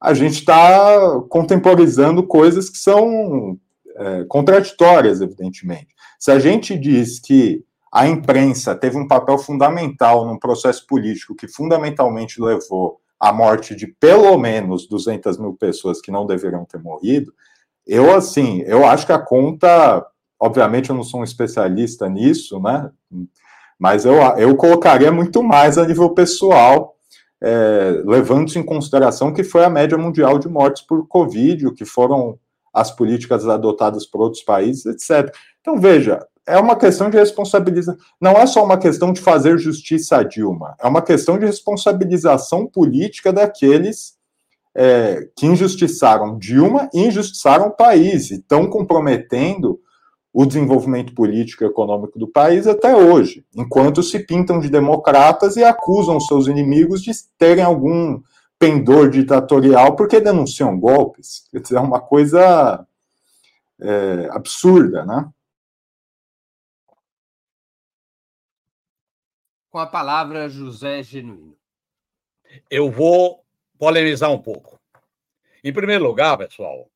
Speaker 4: a gente está contemporizando coisas que são é, contraditórias, evidentemente. Se a gente diz que a imprensa teve um papel fundamental num processo político que fundamentalmente levou à morte de pelo menos 200 mil pessoas que não deveriam ter morrido. Eu, assim, eu acho que a conta, obviamente eu não sou um especialista nisso, né? Mas eu, eu colocaria muito mais a nível pessoal, é, levando-se em consideração que foi a média mundial de mortes por Covid, o que foram as políticas adotadas por outros países, etc. Então, veja, é uma questão de responsabilização. Não é só uma questão de fazer justiça a Dilma, é uma questão de responsabilização política daqueles é, que injustiçaram Dilma e injustiçaram o país e estão comprometendo o desenvolvimento político e econômico do país até hoje, enquanto se pintam de democratas e acusam seus inimigos de terem algum pendor ditatorial porque denunciam golpes. Quer dizer, é uma coisa é, absurda, né?
Speaker 1: Com a palavra, José Genuíno.
Speaker 5: Eu vou polemizar um pouco. Em primeiro lugar, pessoal,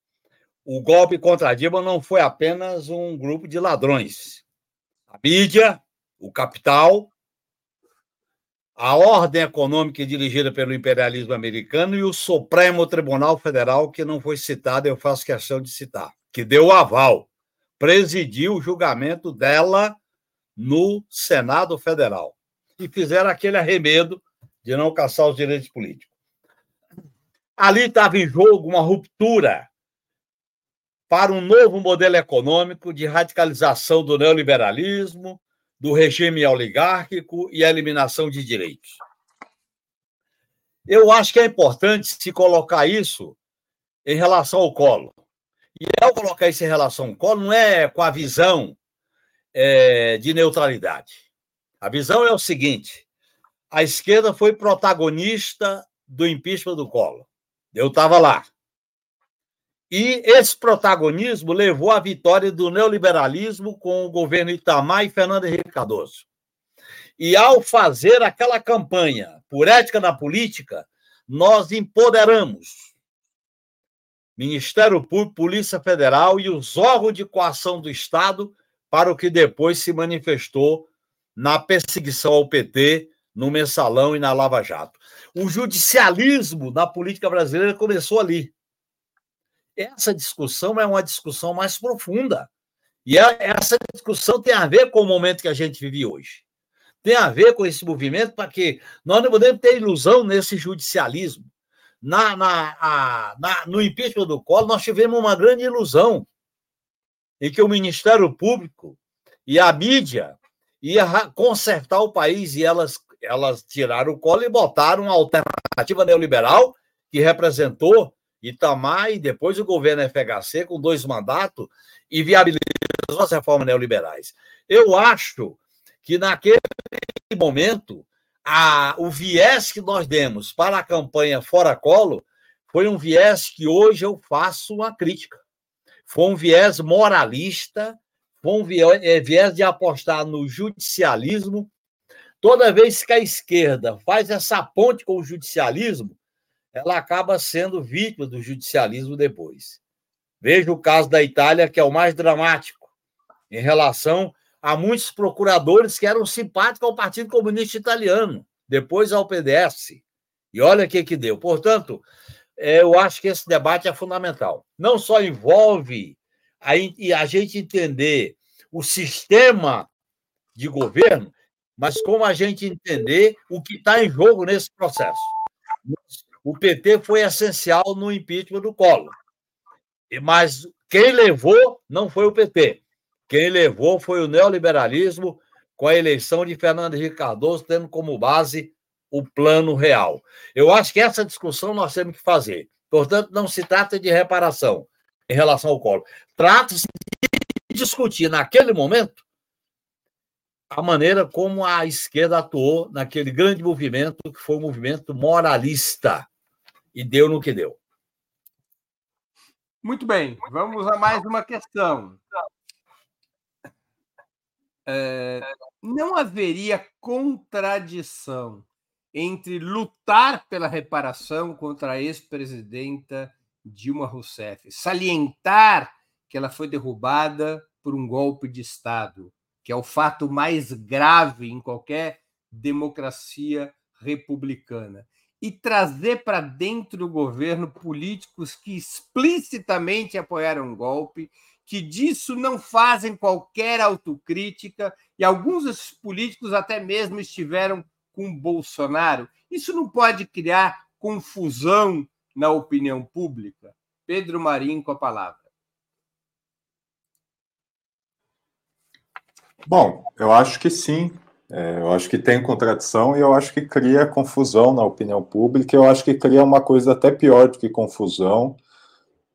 Speaker 5: o golpe contra a Dilma não foi apenas um grupo de ladrões. A mídia, o capital, a ordem econômica dirigida pelo imperialismo americano e o Supremo Tribunal Federal, que não foi citado, eu faço questão de citar, que deu aval, presidiu o julgamento dela no Senado Federal e fizeram aquele arremedo de não caçar os direitos políticos. Ali estava em jogo uma ruptura para um novo modelo econômico de radicalização do neoliberalismo, do regime oligárquico e a eliminação de direitos. Eu acho que é importante se colocar isso em relação ao colo. E ao colocar isso em relação ao colo, não é com a visão é, de neutralidade. A visão é o seguinte: a esquerda foi protagonista do impeachment do Collor. Eu estava lá. E esse protagonismo levou à vitória do neoliberalismo com o governo Itamar e Fernando Henrique Cardoso. E ao fazer aquela campanha por ética na política, nós empoderamos Ministério Público, Polícia Federal e os órgãos de coação do Estado para o que depois se manifestou na perseguição ao PT, no mensalão e na Lava Jato. O judicialismo da política brasileira começou ali. Essa discussão é uma discussão mais profunda. E é, essa discussão tem a ver com o momento que a gente vive hoje. Tem a ver com esse movimento para que nós não podemos ter ilusão nesse judicialismo. Na, na, a, na, no impeachment do Collor, nós tivemos uma grande ilusão em que o Ministério Público e a mídia ia consertar o país e elas, elas tiraram o colo e botaram uma alternativa neoliberal que representou Itamar e depois o governo FHC com dois mandatos e viabilizou as reformas neoliberais. Eu acho que naquele momento a, o viés que nós demos para a campanha Fora Colo foi um viés que hoje eu faço uma crítica. Foi um viés moralista com é, viés de apostar no judicialismo. Toda vez que a esquerda faz essa ponte com o judicialismo, ela acaba sendo vítima do judicialismo depois. Veja o caso da Itália, que é o mais dramático, em relação a muitos procuradores que eram simpáticos ao Partido Comunista Italiano, depois ao PDS. E olha o que, que deu. Portanto, é, eu acho que esse debate é fundamental. Não só envolve a, a gente entender o sistema de governo, mas como a gente entender o que está em jogo nesse processo. O PT foi essencial no impeachment do Collor, mas quem levou não foi o PT. Quem levou foi o neoliberalismo com a eleição de Fernando Henrique Cardoso, tendo como base o plano real. Eu acho que essa discussão nós temos que fazer. Portanto, não se trata de reparação em relação ao Collor. Trata-se de discutir naquele momento a maneira como a esquerda atuou naquele grande movimento que foi um movimento moralista e deu no que deu.
Speaker 1: Muito bem, vamos a mais uma questão. É, não haveria contradição entre lutar pela reparação contra a ex-presidenta Dilma Rousseff, salientar que ela foi derrubada por um golpe de Estado, que é o fato mais grave em qualquer democracia republicana, e trazer para dentro do governo políticos que explicitamente apoiaram o golpe, que disso não fazem qualquer autocrítica, e alguns desses políticos até mesmo estiveram com Bolsonaro. Isso não pode criar confusão na opinião pública? Pedro Marinho com a palavra.
Speaker 4: Bom, eu acho que sim. É, eu acho que tem contradição e eu acho que cria confusão na opinião pública. Eu acho que cria uma coisa até pior do que confusão,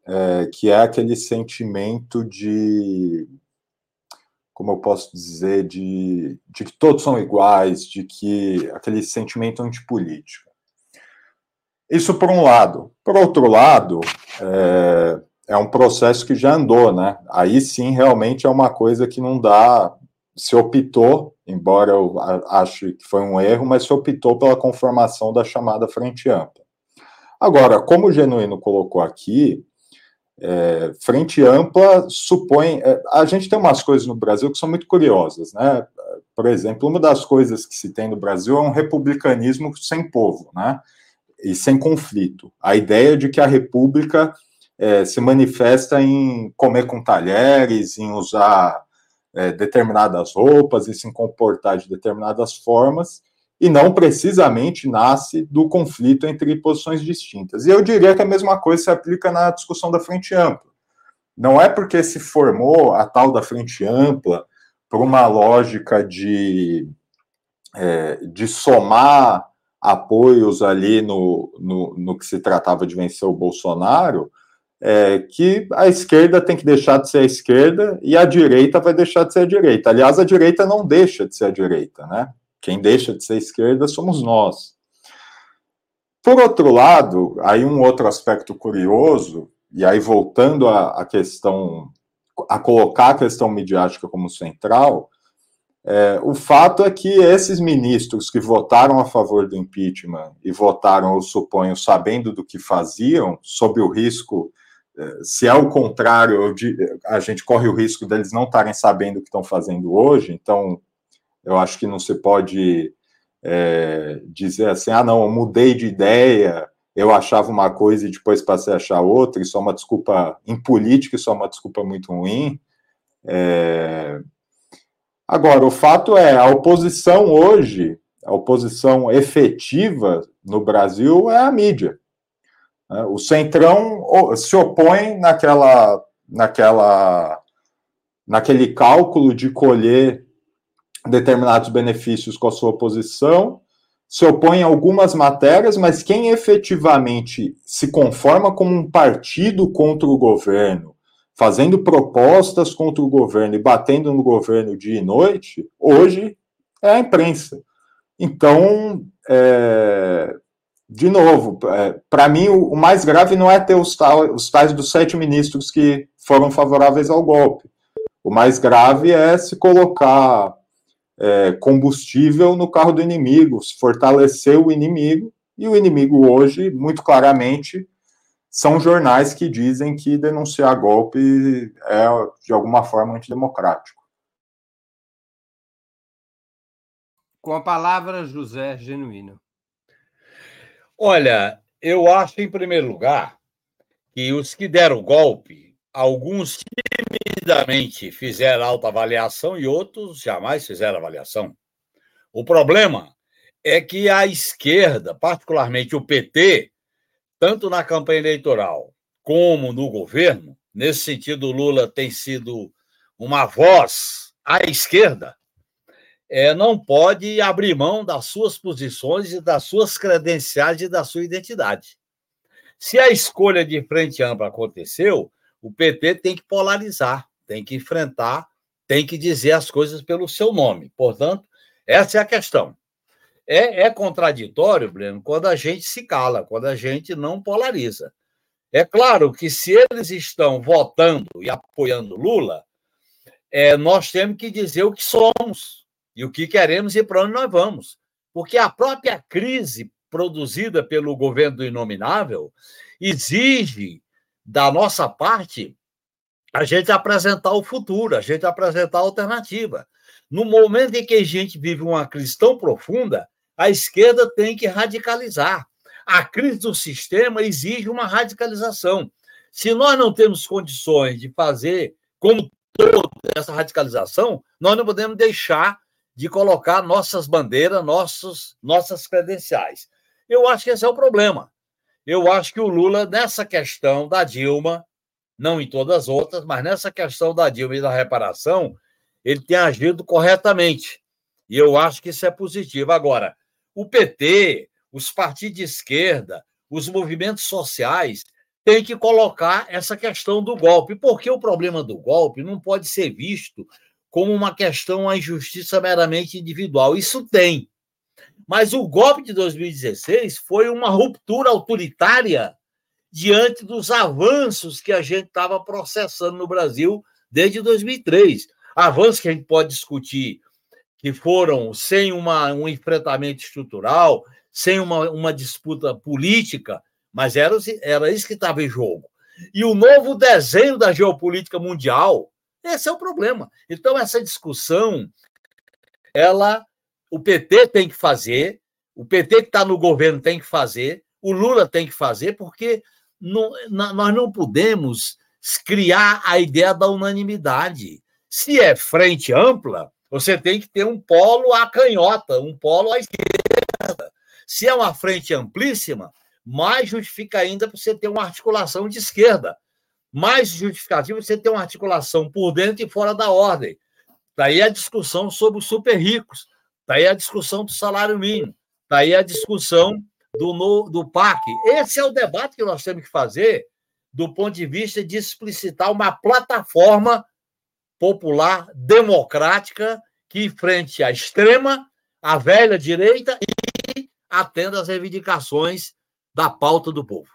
Speaker 4: é, que é aquele sentimento de como eu posso dizer, de, de que todos são iguais, de que aquele sentimento antipolítico. Isso por um lado. Por outro lado, é, é um processo que já andou, né? Aí sim, realmente é uma coisa que não dá. Se optou, embora eu ache que foi um erro, mas se optou pela conformação da chamada Frente Ampla. Agora, como o Genuíno colocou aqui, é, frente ampla supõe. É, a gente tem umas coisas no Brasil que são muito curiosas, né? Por exemplo, uma das coisas que se tem no Brasil é um republicanismo sem povo, né? E sem conflito. A ideia de que a república é, se manifesta em comer com talheres, em usar é, determinadas roupas e se comportar de determinadas formas, e não precisamente nasce do conflito entre posições distintas. E eu diria que a mesma coisa se aplica na discussão da frente ampla. Não é porque se formou a tal da frente ampla por uma lógica de, é, de somar apoios ali no, no, no, que se tratava de vencer o Bolsonaro, é, que a esquerda tem que deixar de ser a esquerda e a direita vai deixar de ser a direita. Aliás, a direita não deixa de ser a direita, né? Quem deixa de ser esquerda somos nós. Por outro lado, aí um outro aspecto curioso, e aí voltando à questão, a colocar a questão midiática como central, é, o fato é que esses ministros que votaram a favor do impeachment e votaram, eu suponho, sabendo do que faziam, sob o risco, se é o contrário, a gente corre o risco deles não estarem sabendo o que estão fazendo hoje, então eu acho que não se pode é, dizer assim, ah, não, eu mudei de ideia, eu achava uma coisa e depois passei a achar outra, isso é uma desculpa, em política, isso é uma desculpa muito ruim. É... Agora, o fato é, a oposição hoje, a oposição efetiva no Brasil é a mídia. Né? O Centrão se opõe naquela, naquela, naquele cálculo de colher determinados benefícios com a sua posição, se opõe a algumas matérias, mas quem efetivamente se conforma como um partido contra o governo, fazendo propostas contra o governo e batendo no governo dia e noite, hoje é a imprensa. Então, é, de novo, é, para mim o, o, mais grave não é ter os, tal, os tais dos sete ministros que foram favoráveis ao golpe. O mais grave é se colocar é, combustível no carro do inimigo, fortalecer o inimigo, e o inimigo hoje, muito claramente, são jornais que dizem que denunciar golpe é, de alguma forma, antidemocrático.
Speaker 1: Com a palavra, José Genuíno.
Speaker 5: Olha, eu acho, em primeiro lugar, que os que deram golpe alguns timidamente fizeram alta avaliação e outros jamais fizeram avaliação. O problema é que a esquerda, particularmente o PT, tanto na campanha eleitoral como no governo, nesse sentido, Lula tem sido uma voz à esquerda, é, não pode abrir mão das suas posições e das suas credenciais e da sua identidade. Se a escolha de frente ampla aconteceu, o PT tem que polarizar, tem que enfrentar, tem que dizer as coisas pelo seu nome. Portanto, essa é a questão. É, é contraditório, Breno, quando a gente se cala, quando a gente não polariza. É claro que se eles estão votando e apoiando Lula, é, nós temos que dizer o que somos e o que queremos e para onde nós vamos. Porque a própria crise produzida pelo governo do Inominável exige da nossa parte a gente apresentar o futuro, a gente apresentar a alternativa. No momento em que a gente vive uma crise tão profunda, a esquerda tem que radicalizar. A crise do sistema exige uma radicalização. Se nós não temos condições de fazer como toda essa radicalização, nós não podemos deixar de colocar nossas bandeiras, nossos, nossas credenciais. Eu acho que esse é o problema. Eu acho que o Lula, nessa questão da Dilma, não em todas as outras, mas nessa questão da Dilma e da reparação, ele tem agido corretamente. E eu acho que isso é positivo. Agora, o PT, os partidos de esquerda, os movimentos sociais têm que colocar essa questão do golpe, porque o problema do golpe não pode ser visto como uma questão, a injustiça meramente individual. Isso tem. Mas o golpe de 2016 foi uma ruptura autoritária diante dos avanços que a gente estava processando no Brasil desde 2003. Avanços que a gente pode discutir que foram sem uma, um enfrentamento estrutural, sem uma, uma disputa política, mas era, era isso que estava em jogo. E o novo desenho da geopolítica mundial, esse é o problema. Então, essa discussão, ela o PT tem que fazer, o PT que está no governo tem que fazer, o Lula tem que fazer, porque não, nós não podemos criar a ideia da unanimidade. Se é frente ampla, você tem que ter um polo à canhota, um polo à esquerda. Se é uma frente amplíssima, mais justifica ainda você ter uma articulação de esquerda. Mais justificativo você ter uma articulação por dentro e fora da ordem. Daí a discussão sobre os super ricos. Está aí a discussão do salário mínimo, está aí a discussão do, no, do PAC. Esse é o debate que nós temos que fazer do ponto de vista de explicitar uma plataforma popular, democrática, que enfrente a extrema, a velha direita e atenda às reivindicações da pauta do povo.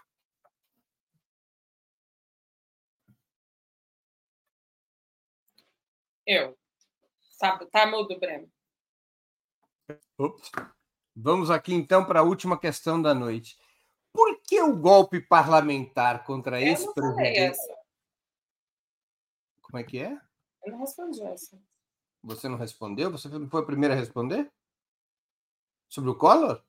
Speaker 3: Eu. Tá, tá mudo, Breno.
Speaker 1: Ops. Vamos aqui então para a última questão da noite. Por que o golpe parlamentar contra esse presidente? Como é que é?
Speaker 3: Eu não respondi essa.
Speaker 1: Você não respondeu? Você foi a primeira a responder? Sobre o Collor?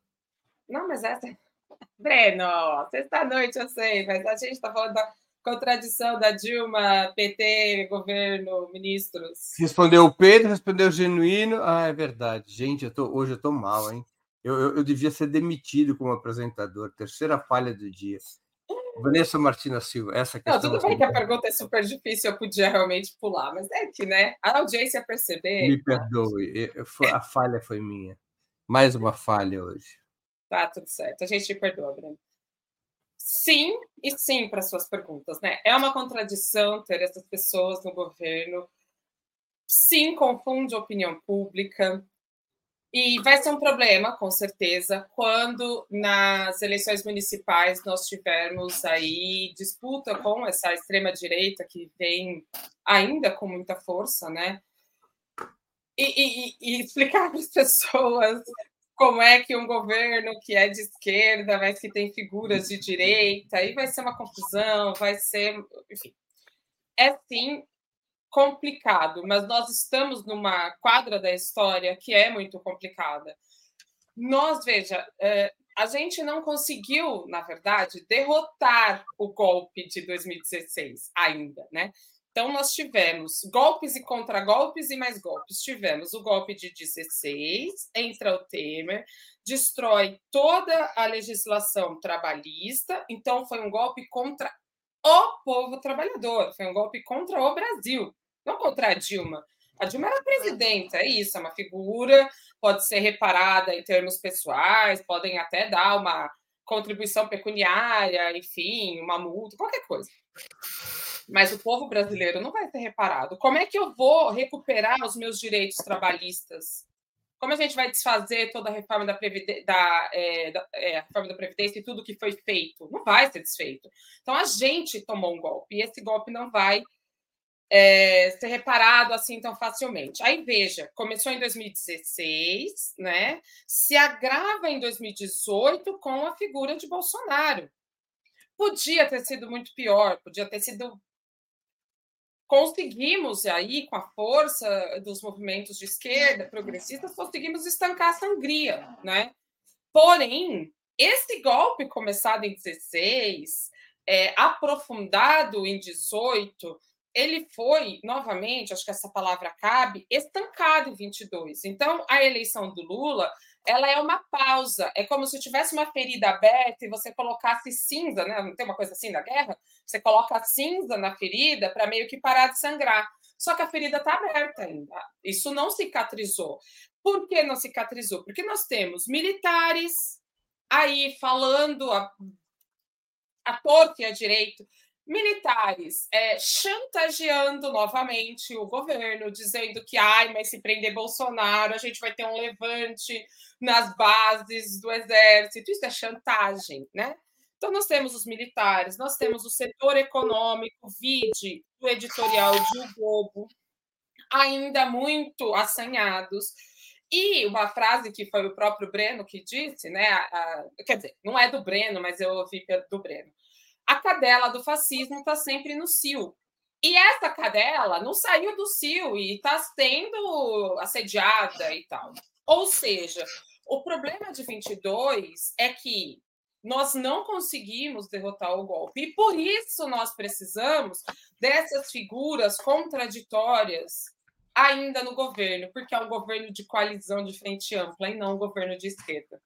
Speaker 3: Não, mas essa. Breno, sexta-noite eu sei, mas a gente está falando da contradição da Dilma, PT, governo, ministros.
Speaker 1: Respondeu o Pedro, respondeu o Genuíno. Ah, é verdade. Gente, eu tô, hoje eu tô mal, hein? Eu, eu, eu devia ser demitido como apresentador. Terceira falha do dia. Vanessa Martina Silva, essa questão.
Speaker 3: Não, tudo bem que a pergunta é super difícil, eu podia realmente pular, mas é que, né? A audiência perceber.
Speaker 1: Me perdoe, a falha foi minha. Mais uma falha hoje.
Speaker 3: Tá, tudo certo. A gente te perdoa, Breno. Sim e sim para suas perguntas, né? É uma contradição ter essas pessoas no governo. Sim, confunde a opinião pública. E vai ser um problema, com certeza, quando nas eleições municipais nós tivermos aí disputa com essa extrema-direita que vem ainda com muita força, né? E, e, e explicar para as pessoas como é que um governo que é de esquerda, mas que tem figuras de direita, aí vai ser uma confusão, vai ser. Enfim. É sim complicado, mas nós estamos numa quadra da história que é muito complicada. Nós, veja, é, a gente não conseguiu, na verdade, derrotar o golpe de 2016 ainda, né? Então, nós tivemos golpes e contragolpes e mais golpes. Tivemos o golpe de 16, entra o Temer, destrói toda a legislação trabalhista. Então, foi um golpe contra o povo trabalhador, foi um golpe contra o Brasil, não contra a Dilma. A Dilma era presidenta, é isso, é uma figura, pode ser reparada em termos pessoais, podem até dar uma contribuição pecuniária, enfim, uma multa, qualquer coisa. Mas o povo brasileiro não vai ser reparado. Como é que eu vou recuperar os meus direitos trabalhistas? Como a gente vai desfazer toda a reforma da, Previdência, da, é, da é, reforma da Previdência e tudo que foi feito? Não vai ser desfeito. Então, a gente tomou um golpe, e esse golpe não vai é, ser reparado assim tão facilmente. Aí veja, começou em 2016, né? Se agrava em 2018 com a figura de Bolsonaro. Podia ter sido muito pior, podia ter sido. Conseguimos aí, com a força dos movimentos de esquerda, progressistas, conseguimos estancar a sangria, né? Porém, esse golpe começado em 16, é, aprofundado em 18, ele foi, novamente, acho que essa palavra cabe, estancado em 22. Então, a eleição do Lula, ela é uma pausa. É como se tivesse uma ferida aberta e você colocasse cinza, né? Não tem uma coisa assim na guerra? Você coloca cinza na ferida para meio que parar de sangrar. Só que a ferida está aberta ainda. Isso não cicatrizou. Por que não cicatrizou? Porque nós temos militares aí falando a, a torta e a direito militares é, chantageando novamente o governo, dizendo que, ai, mas se prender Bolsonaro, a gente vai ter um levante nas bases do exército. Isso é chantagem, né? Então, nós temos os militares, nós temos o setor econômico, vide o editorial de O Globo, ainda muito assanhados. E uma frase que foi o próprio Breno que disse, né? A, a, quer dizer, não é do Breno, mas eu ouvi do Breno a cadela do fascismo está sempre no CIO. E essa cadela não saiu do CIO e está sendo assediada e tal. Ou seja, o problema de 22 é que nós não conseguimos derrotar o golpe. E por isso nós precisamos dessas figuras contraditórias ainda no governo, porque é um governo de coalizão de frente ampla e não um governo de esquerda.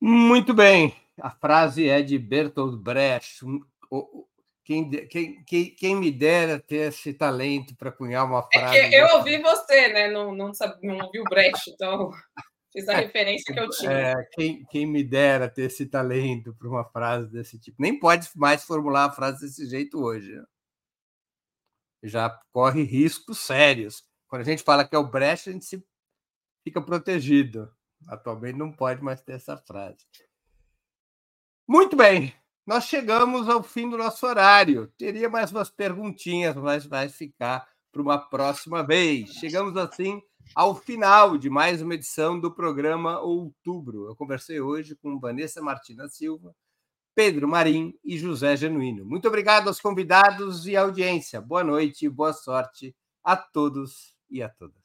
Speaker 1: Muito bem a frase é de Bertolt Brecht. Quem, quem, quem, quem me dera ter esse talento para cunhar uma é frase.
Speaker 3: É eu ouvi você, né? Não, não, sabe, não ouvi o Brecht, então fiz a referência que eu tinha.
Speaker 1: É, quem, quem me dera ter esse talento para uma frase desse tipo. Nem pode mais formular a frase desse jeito hoje. Né? Já corre riscos sérios. Quando a gente fala que é o Brecht, a gente se fica protegido. Atualmente não pode mais ter essa frase. Muito bem, nós chegamos ao fim do nosso horário. Teria mais umas perguntinhas, mas vai ficar para uma próxima vez. Chegamos assim ao final de mais uma edição do programa Outubro. Eu conversei hoje com Vanessa Martina Silva, Pedro Marim e José Genuíno. Muito obrigado aos convidados e audiência. Boa noite boa sorte a todos e a todas.